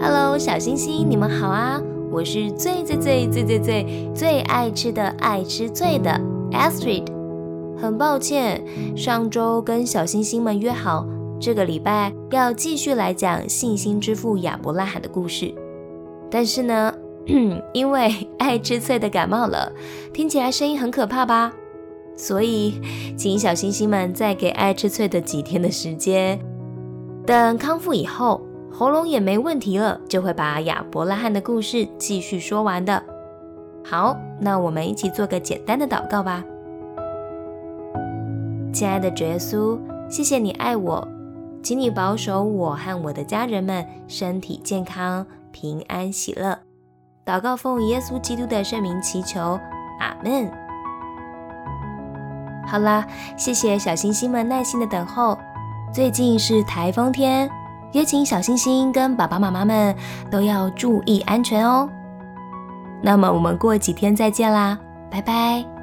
Hello，小星星，你们好啊！我是最最最最最最最爱吃的爱吃脆的 Astrid。很抱歉，上周跟小星星们约好，这个礼拜要继续来讲信心之父亚伯拉罕的故事。但是呢，因为爱吃脆的感冒了，听起来声音很可怕吧？所以，请小星星们再给爱吃脆的几天的时间，等康复以后，喉咙也没问题了，就会把亚伯拉罕的故事继续说完的。好，那我们一起做个简单的祷告吧。亲爱的主耶稣，谢谢你爱我，请你保守我和我的家人们身体健康、平安喜乐。祷告奉耶稣基督的圣名祈求，阿门。好啦，谢谢小星星们耐心的等候。最近是台风天，也请小星星跟爸爸妈妈们都要注意安全哦。那么我们过几天再见啦，拜拜。